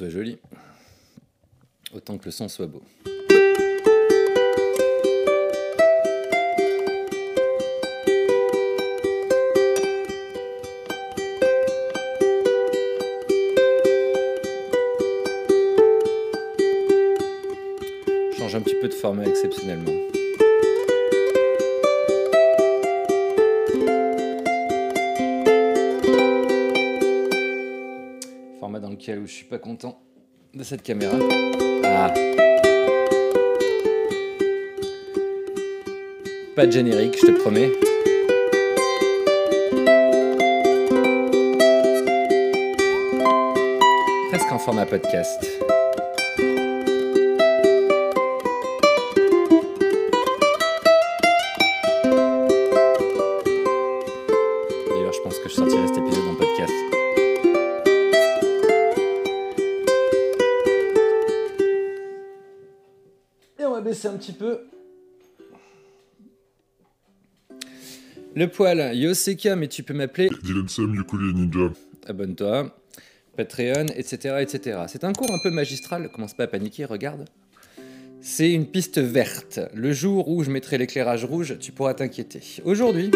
Soit joli, autant que le son soit beau. Change un petit peu de format exceptionnellement. Où je suis pas content de cette caméra. Ah. Pas de générique, je te promets. Presque en format podcast. Petit peu. Le poil, Yoseka, mais tu peux m'appeler Dylan Sam, Yukuli Ninja. abonne-toi, Patreon, etc. etc. C'est un cours un peu magistral, commence pas à paniquer, regarde. C'est une piste verte. Le jour où je mettrai l'éclairage rouge, tu pourras t'inquiéter. Aujourd'hui,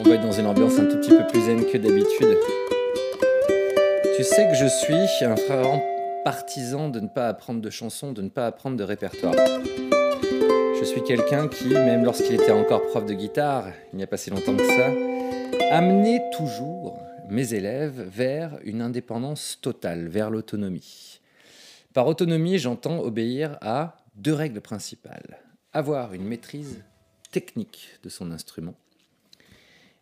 on va être dans une ambiance un tout petit peu plus zen que d'habitude. Tu sais que je suis un fervent partisan de ne pas apprendre de chansons, de ne pas apprendre de répertoire. Je suis quelqu'un qui, même lorsqu'il était encore prof de guitare, il n'y a pas si longtemps que ça, amenait toujours mes élèves vers une indépendance totale, vers l'autonomie. Par autonomie, j'entends obéir à deux règles principales. Avoir une maîtrise technique de son instrument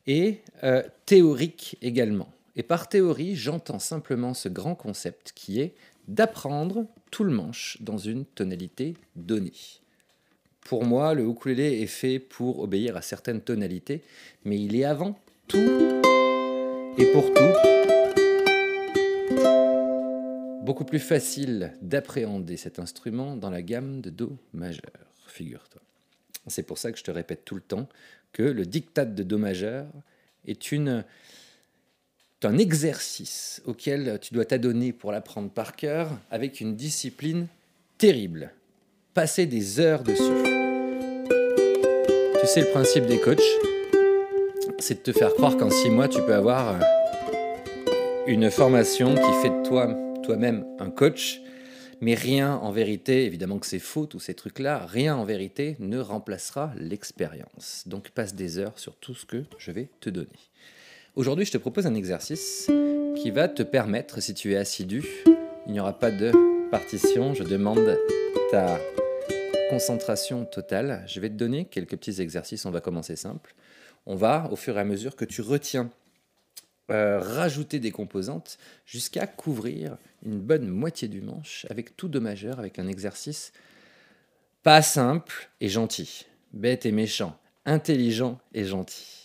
et euh, théorique également. Et par théorie, j'entends simplement ce grand concept qui est d'apprendre tout le manche dans une tonalité donnée. Pour moi, le ukulélé est fait pour obéir à certaines tonalités, mais il est avant tout et pour tout beaucoup plus facile d'appréhender cet instrument dans la gamme de Do majeur, figure-toi. C'est pour ça que je te répète tout le temps que le diktat de Do majeur est une un exercice auquel tu dois t'adonner pour l'apprendre par cœur avec une discipline terrible. Passer des heures dessus. Tu sais le principe des coachs, c'est de te faire croire qu'en six mois tu peux avoir euh, une formation qui fait de toi toi-même un coach, mais rien en vérité, évidemment que c'est faux tous ces trucs-là, rien en vérité ne remplacera l'expérience. Donc passe des heures sur tout ce que je vais te donner. Aujourd'hui, je te propose un exercice qui va te permettre, si tu es assidu, il n'y aura pas de partition, je demande ta concentration totale. Je vais te donner quelques petits exercices, on va commencer simple. On va, au fur et à mesure que tu retiens, euh, rajouter des composantes jusqu'à couvrir une bonne moitié du manche avec tout do majeur, avec un exercice pas simple et gentil, bête et méchant, intelligent et gentil.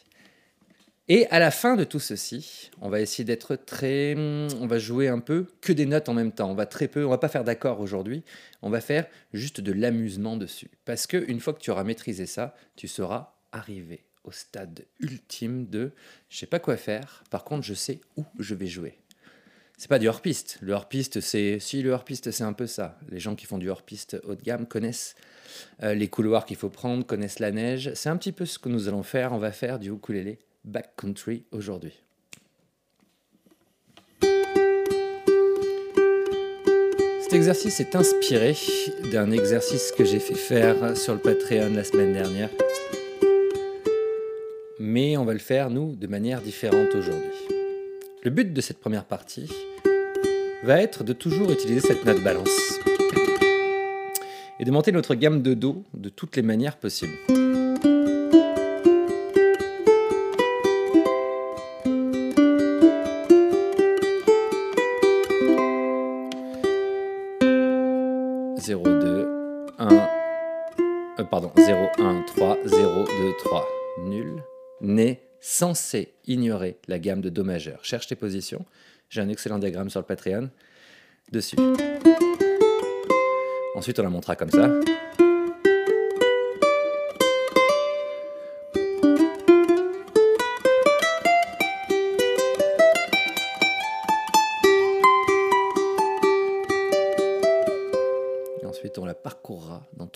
Et à la fin de tout ceci, on va essayer d'être très, on va jouer un peu que des notes en même temps. On va très peu, on va pas faire d'accord aujourd'hui. On va faire juste de l'amusement dessus, parce que une fois que tu auras maîtrisé ça, tu seras arrivé au stade ultime de je sais pas quoi faire. Par contre, je sais où je vais jouer. C'est pas du hors-piste. Le hors-piste, c'est si le hors-piste, c'est un peu ça. Les gens qui font du hors-piste haut de gamme connaissent euh, les couloirs qu'il faut prendre, connaissent la neige. C'est un petit peu ce que nous allons faire. On va faire du ukulélé backcountry aujourd'hui. Cet exercice est inspiré d'un exercice que j'ai fait faire sur le Patreon la semaine dernière. Mais on va le faire, nous, de manière différente aujourd'hui. Le but de cette première partie va être de toujours utiliser cette note balance et de monter notre gamme de Do de toutes les manières possibles. Zéro, deux, un, euh, pardon, 0, 1, 3, 0, 2, 3. Nul n'est censé ignorer la gamme de Do majeur. Cherche tes positions. J'ai un excellent diagramme sur le Patreon dessus. Ensuite, on la montrera comme ça.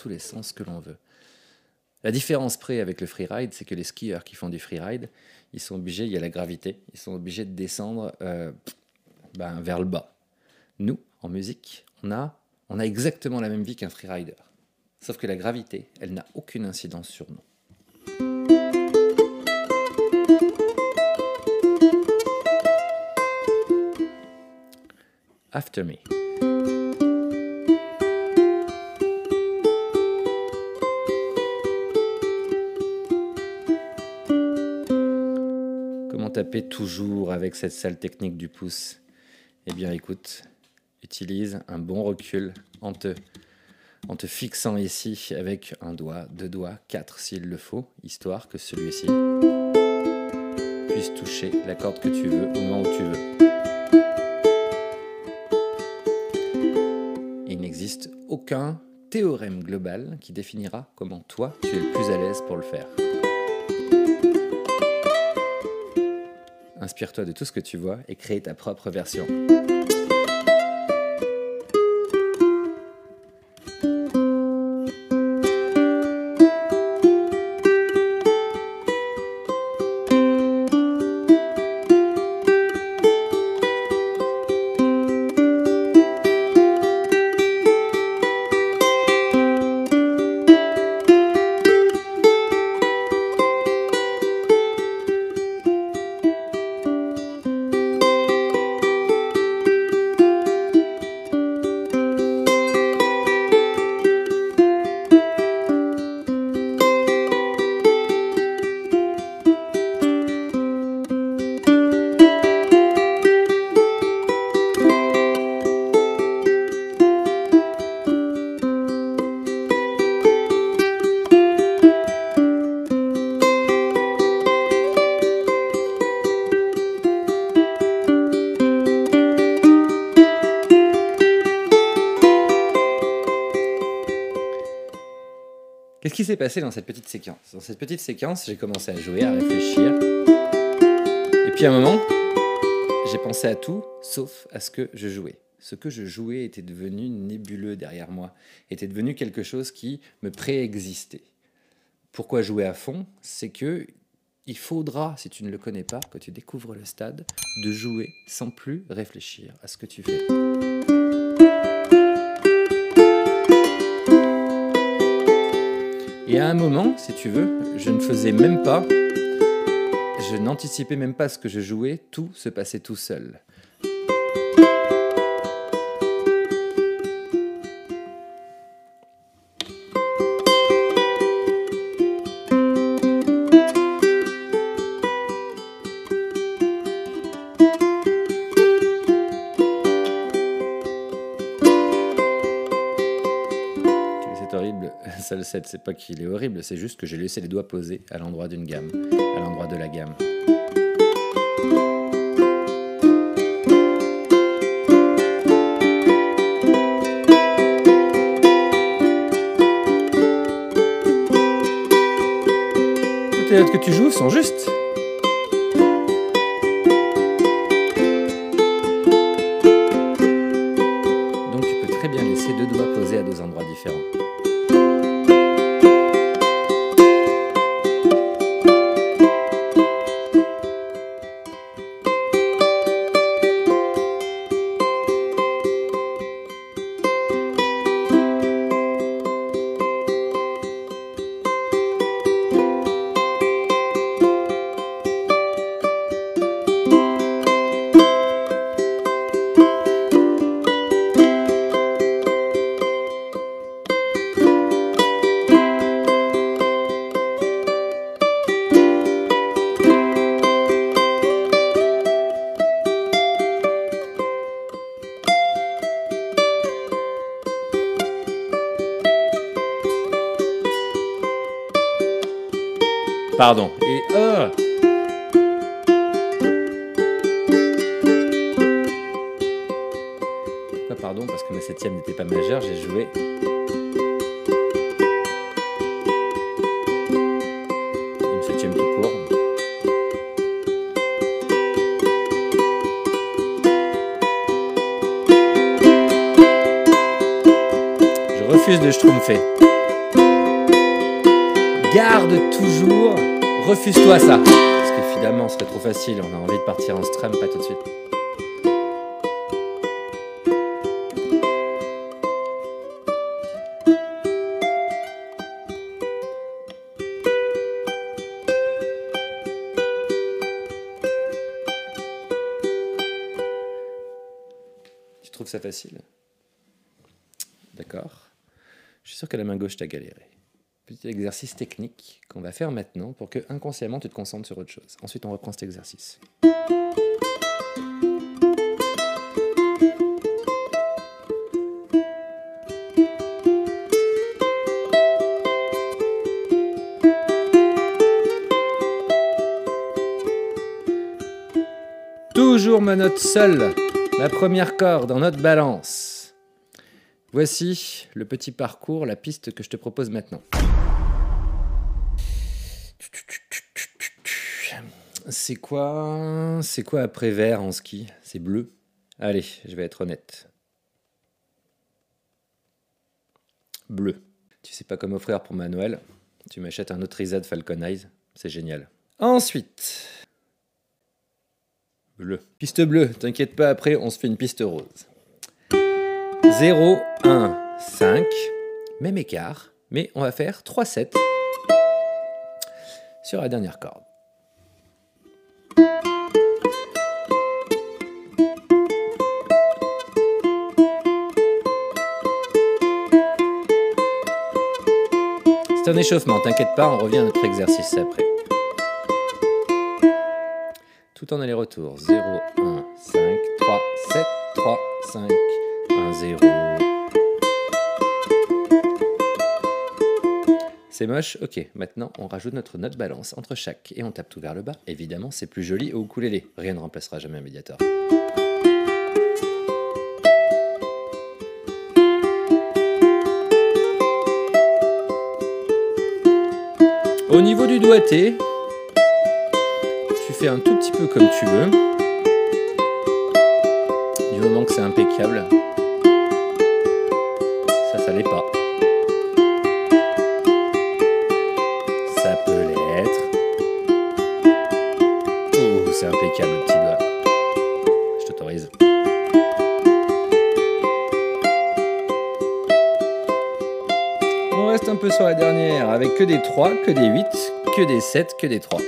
Les sens que l'on veut. La différence près avec le freeride, c'est que les skieurs qui font du freeride, ils sont obligés, il y a la gravité, ils sont obligés de descendre euh, ben, vers le bas. Nous, en musique, on a, on a exactement la même vie qu'un freerider. Sauf que la gravité, elle n'a aucune incidence sur nous. After Me. Toujours avec cette sale technique du pouce Eh bien écoute, utilise un bon recul en te, en te fixant ici avec un doigt, deux doigts, quatre s'il le faut, histoire que celui-ci puisse toucher la corde que tu veux au moment où tu veux. aucun théorème global qui définira comment toi tu es le plus à l'aise pour le faire. Inspire-toi de tout ce que tu vois et crée ta propre version. Qu'est-ce qui s'est passé dans cette petite séquence? Dans cette petite séquence, j'ai commencé à jouer, à réfléchir. Et puis à un moment, j'ai pensé à tout, sauf à ce que je jouais. Ce que je jouais était devenu nébuleux derrière moi, était devenu quelque chose qui me préexistait. Pourquoi jouer à fond? C'est que il faudra, si tu ne le connais pas, que tu découvres le stade, de jouer sans plus réfléchir à ce que tu fais. Et à un moment, si tu veux, je ne faisais même pas, je n'anticipais même pas ce que je jouais, tout se passait tout seul. Ça le c'est pas qu'il est horrible, c'est juste que j'ai laissé les doigts posés à l'endroit d'une gamme, à l'endroit de la gamme. Toutes les notes que tu joues sont justes. Pardon. Et Pourquoi pardon? Parce que ma septième n'était pas majeure, j'ai joué. Une septième tout court. Je refuse de schtroumpfer. Garde toujours, refuse-toi ça. Parce que finalement, ce serait trop facile, on a envie de partir en strum, pas tout de suite. Tu trouves ça facile? D'accord. Je suis sûr que la main gauche t'a galéré. Petit exercice technique qu'on va faire maintenant pour que inconsciemment tu te concentres sur autre chose. Ensuite, on reprend cet exercice. Toujours ma note seule, ma première corde en note balance. Voici le petit parcours, la piste que je te propose maintenant. C'est quoi C'est quoi après vert en ski? C'est bleu? Allez, je vais être honnête. Bleu. Tu sais pas comment offrir pour ma Noël Tu m'achètes un autre Isa de Falcon Eyes, c'est génial. Ensuite, bleu. Piste bleue, t'inquiète pas, après on se fait une piste rose. 0, 1, 5, même écart, mais on va faire 3 7 sur la dernière corde. C'est un échauffement, t'inquiète pas, on revient à notre exercice après. Tout en aller-retour. 0, 1, 5, 3, 7, 3, 5, 1, 0. C'est moche Ok, maintenant on rajoute notre note balance entre chaque et on tape tout vers le bas. Évidemment, c'est plus joli au ukulélé. Rien ne remplacera jamais un médiator. Au niveau du doigté, tu fais un tout petit peu comme tu veux. Du moment que c'est impeccable. Ça, ça l'est pas. La dernière avec que des 3, que des 8, que des 7, que des 3.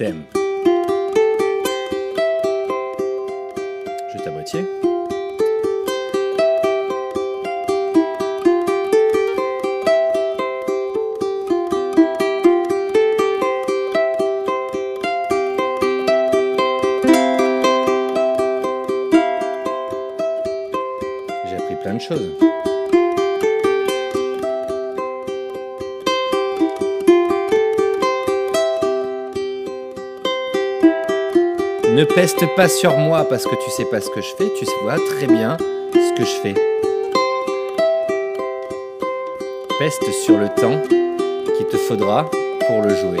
Juste à moitié. Peste pas sur moi parce que tu sais pas ce que je fais, tu vois très bien ce que je fais. Peste sur le temps qu'il te faudra pour le jouer.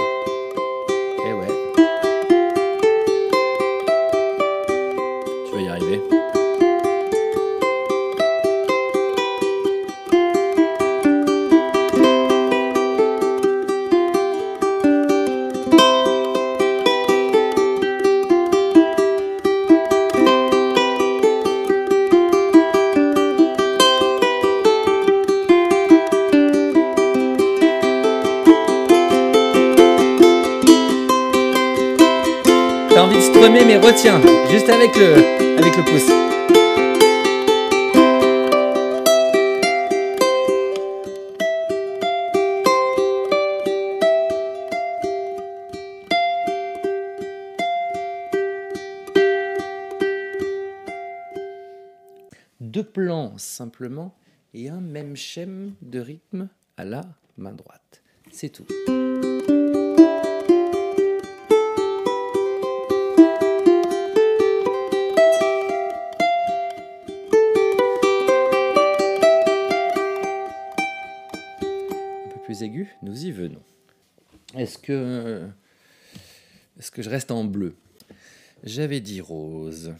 Retiens, juste avec le, avec le pouce. Deux plans simplement et un même schème de rythme à la main droite. C'est tout. Aigu, nous y venons. Est-ce que, est-ce que je reste en bleu? J'avais dit rose.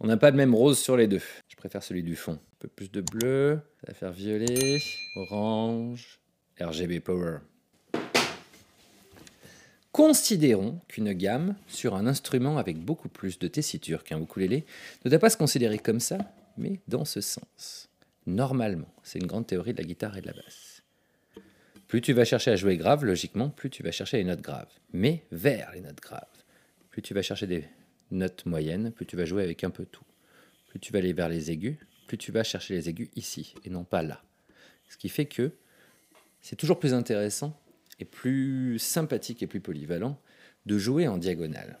On n'a pas le même rose sur les deux. Je préfère celui du fond. Un peu plus de bleu, ça va faire violet, orange, RGB Power. Considérons qu'une gamme sur un instrument avec beaucoup plus de tessiture qu'un ukulélé ne doit pas se considérer comme ça, mais dans ce sens. Normalement, c'est une grande théorie de la guitare et de la basse. Plus tu vas chercher à jouer grave, logiquement, plus tu vas chercher les notes graves, mais vers les notes graves. Plus tu vas chercher des notes moyennes, plus tu vas jouer avec un peu tout. Plus tu vas aller vers les aigus, plus tu vas chercher les aigus ici et non pas là. Ce qui fait que c'est toujours plus intéressant et plus sympathique et plus polyvalent de jouer en diagonale.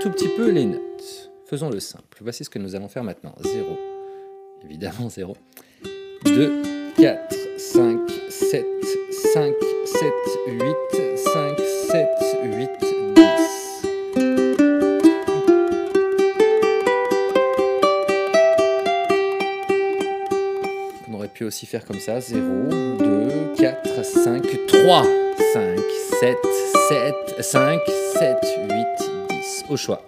Tout petit peu les notes. Faisons le simple. Voici ce que nous allons faire maintenant. 0, évidemment 0. 2, 4, 5, 7, 5, 7, 8, 5, 7, 8, 10. On aurait pu aussi faire comme ça. 0, 2, 4, 5, 3, 5, 7, 7, 5, 7, 8, choix.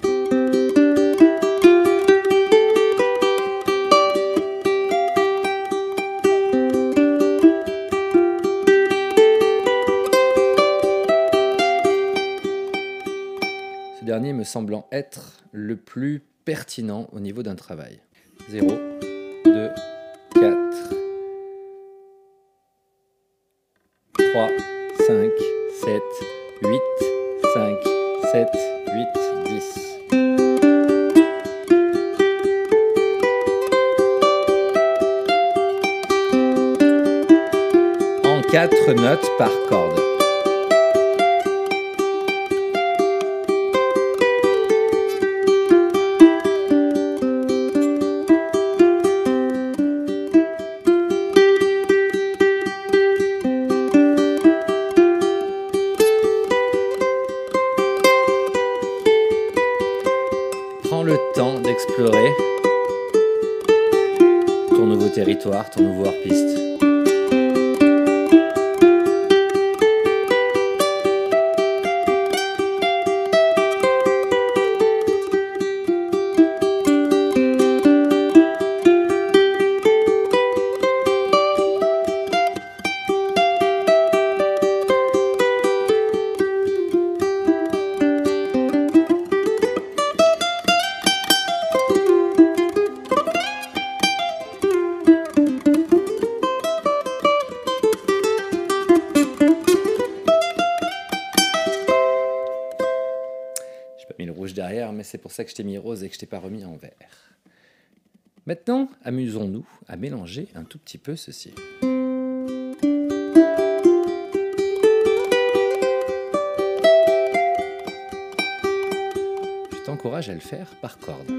Ce dernier me semblant être le plus pertinent au niveau d'un travail. 0, notes par corde. Prends le temps d'explorer ton nouveau territoire, ton nouveau hors-piste. Pour ça que je t'ai mis rose et que je t'ai pas remis en vert. Maintenant, amusons-nous à mélanger un tout petit peu ceci. Je t'encourage à le faire par corde.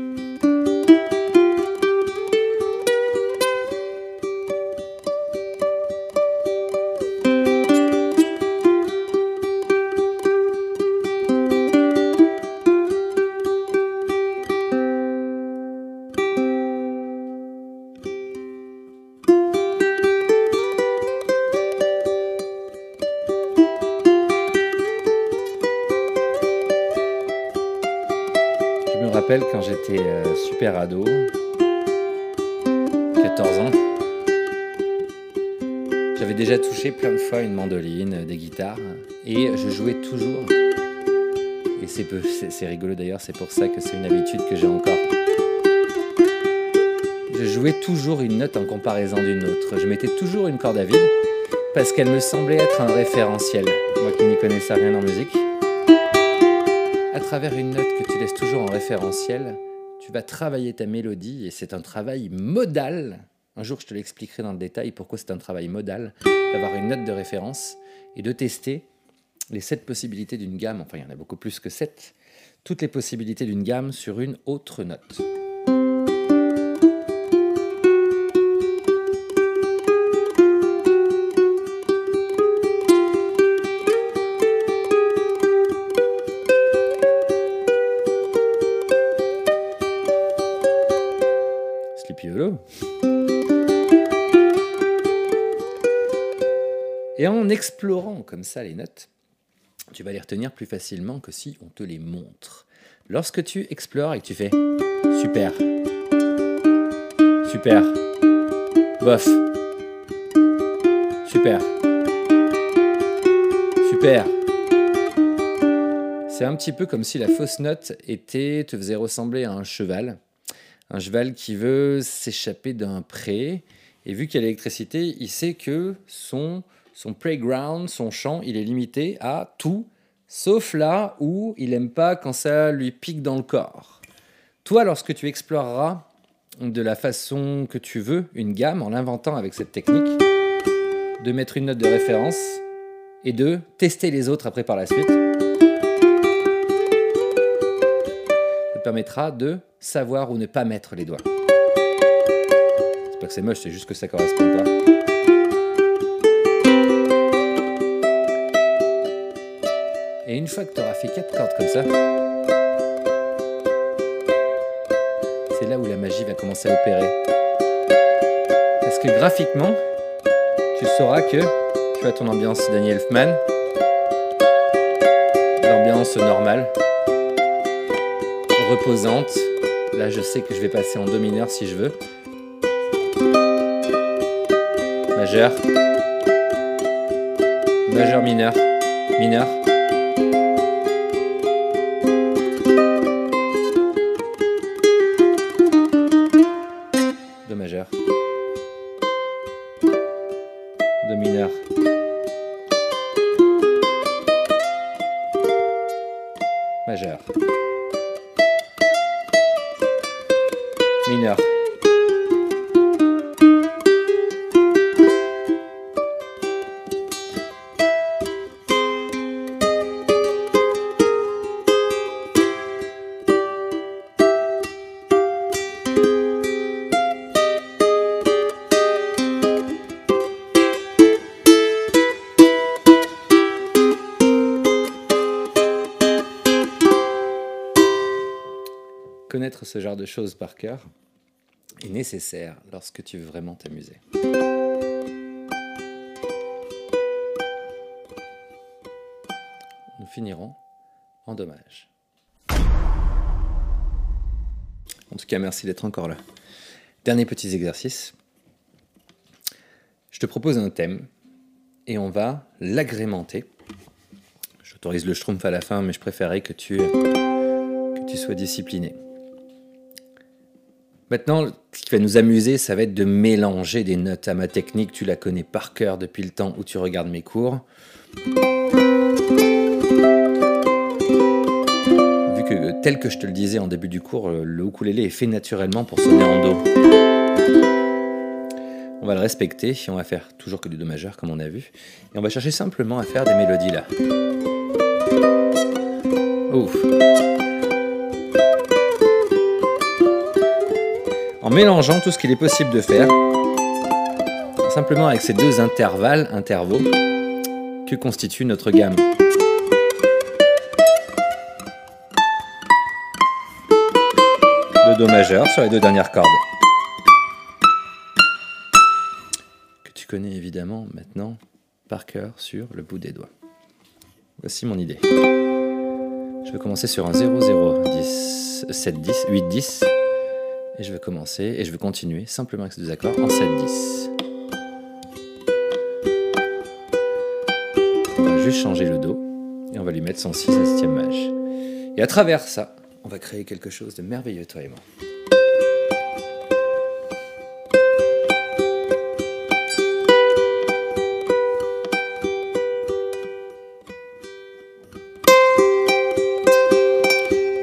J'étais euh, super ado, 14 ans, j'avais déjà touché plein de fois une mandoline, des guitares, et je jouais toujours. Et c'est rigolo d'ailleurs, c'est pour ça que c'est une habitude que j'ai encore. Je jouais toujours une note en comparaison d'une autre. Je mettais toujours une corde à vide parce qu'elle me semblait être un référentiel. Moi qui n'y connaissais rien en musique. Travers une note que tu laisses toujours en référentiel, tu vas travailler ta mélodie et c'est un travail modal. Un jour, je te l'expliquerai dans le détail pourquoi c'est un travail modal d'avoir une note de référence et de tester les sept possibilités d'une gamme, enfin il y en a beaucoup plus que sept, toutes les possibilités d'une gamme sur une autre note. Explorant comme ça les notes, tu vas les retenir plus facilement que si on te les montre. Lorsque tu explores et que tu fais super, super, bof, super, super. C'est un petit peu comme si la fausse note était, te faisait ressembler à un cheval. Un cheval qui veut s'échapper d'un pré. Et vu qu'il y a l'électricité, il sait que son son playground, son champ, il est limité à tout, sauf là où il n'aime pas quand ça lui pique dans le corps. Toi, lorsque tu exploreras de la façon que tu veux une gamme en l'inventant avec cette technique, de mettre une note de référence et de tester les autres après par la suite, ça te permettra de savoir où ne pas mettre les doigts. C'est pas que c'est moche, c'est juste que ça correspond pas. Et une fois que tu auras fait quatre cordes comme ça, c'est là où la magie va commencer à opérer. Parce que graphiquement, tu sauras que tu as ton ambiance Daniel Elfman, l'ambiance normale, reposante. Là, je sais que je vais passer en do mineur si je veux. Majeur. Majeur mineur. Mineur. Ce genre de choses par cœur est nécessaire lorsque tu veux vraiment t'amuser. Nous finirons en dommage. En tout cas, merci d'être encore là. Dernier petit exercice. Je te propose un thème et on va l'agrémenter. J'autorise le schtroumpf à la fin, mais je préférerais que tu, que tu sois discipliné. Maintenant, ce qui va nous amuser, ça va être de mélanger des notes à ma technique. Tu la connais par cœur depuis le temps où tu regardes mes cours. Vu que, tel que je te le disais en début du cours, le ukulélé est fait naturellement pour sonner en Do. On va le respecter on va faire toujours que du Do majeur comme on a vu. Et on va chercher simplement à faire des mélodies là. Ouf. En mélangeant tout ce qu'il est possible de faire, simplement avec ces deux intervalles, intervaux, que constitue notre gamme. De Do majeur sur les deux dernières cordes. Que tu connais évidemment maintenant par cœur sur le bout des doigts. Voici mon idée. Je vais commencer sur un 0, 0, 10, 7, 10, 8, 10. Et je vais commencer et je vais continuer simplement avec ces deux accords en 7-10. On va juste changer le Do et on va lui mettre son 6 à 7 mage. Et à travers ça, on va créer quelque chose de merveilleux, toi et moi.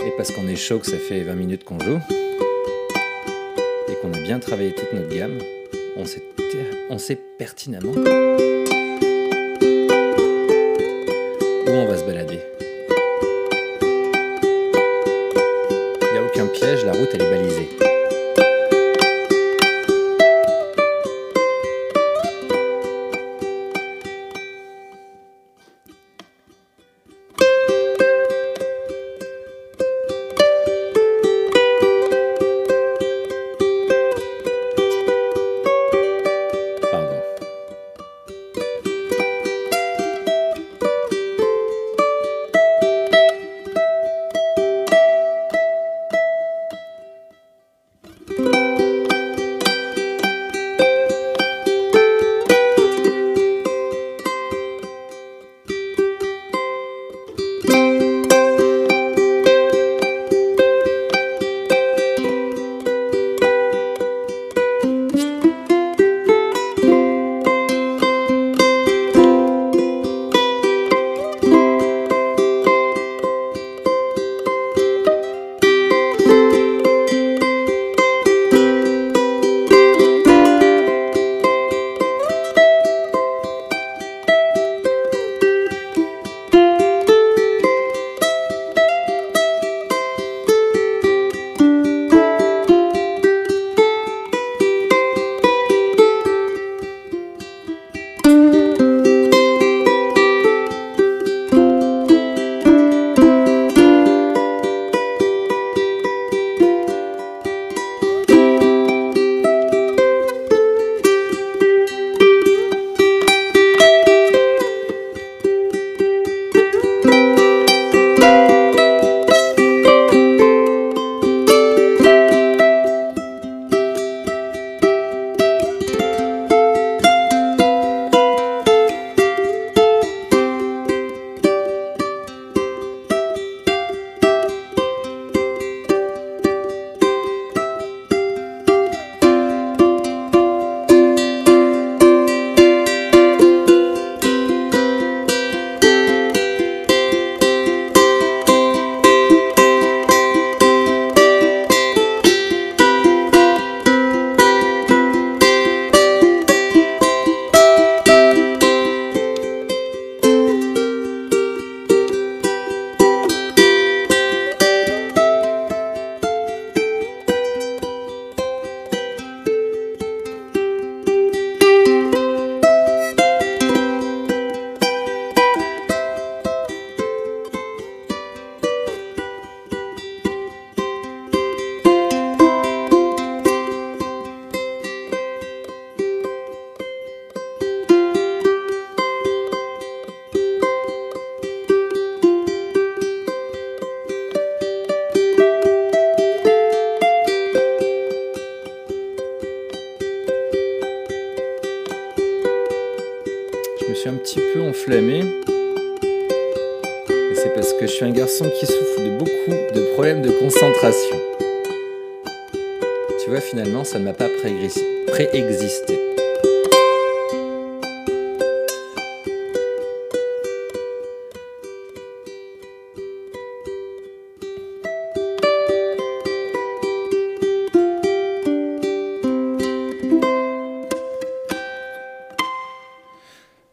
Et parce qu'on est chaud, que ça fait 20 minutes qu'on joue, bien travaillé toute notre gamme, on sait, on sait pertinemment où on va se balader. Il n'y a aucun piège, la route elle est balisée.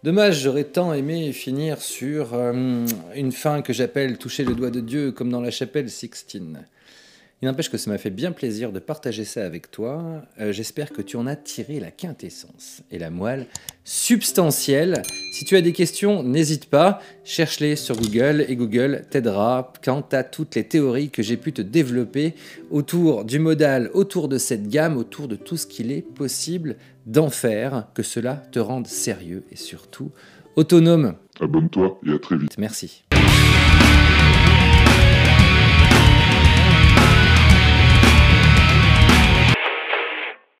Dommage, j'aurais tant aimé finir sur euh, une fin que j'appelle toucher le doigt de Dieu comme dans la chapelle Sixtine. Il n'empêche que ça m'a fait bien plaisir de partager ça avec toi. Euh, J'espère que tu en as tiré la quintessence et la moelle substantielle. Si tu as des questions, n'hésite pas, cherche-les sur Google et Google t'aidera quant à toutes les théories que j'ai pu te développer autour du modal, autour de cette gamme, autour de tout ce qu'il est possible d'en faire, que cela te rende sérieux et surtout autonome. Abonne-toi et à très vite. Merci.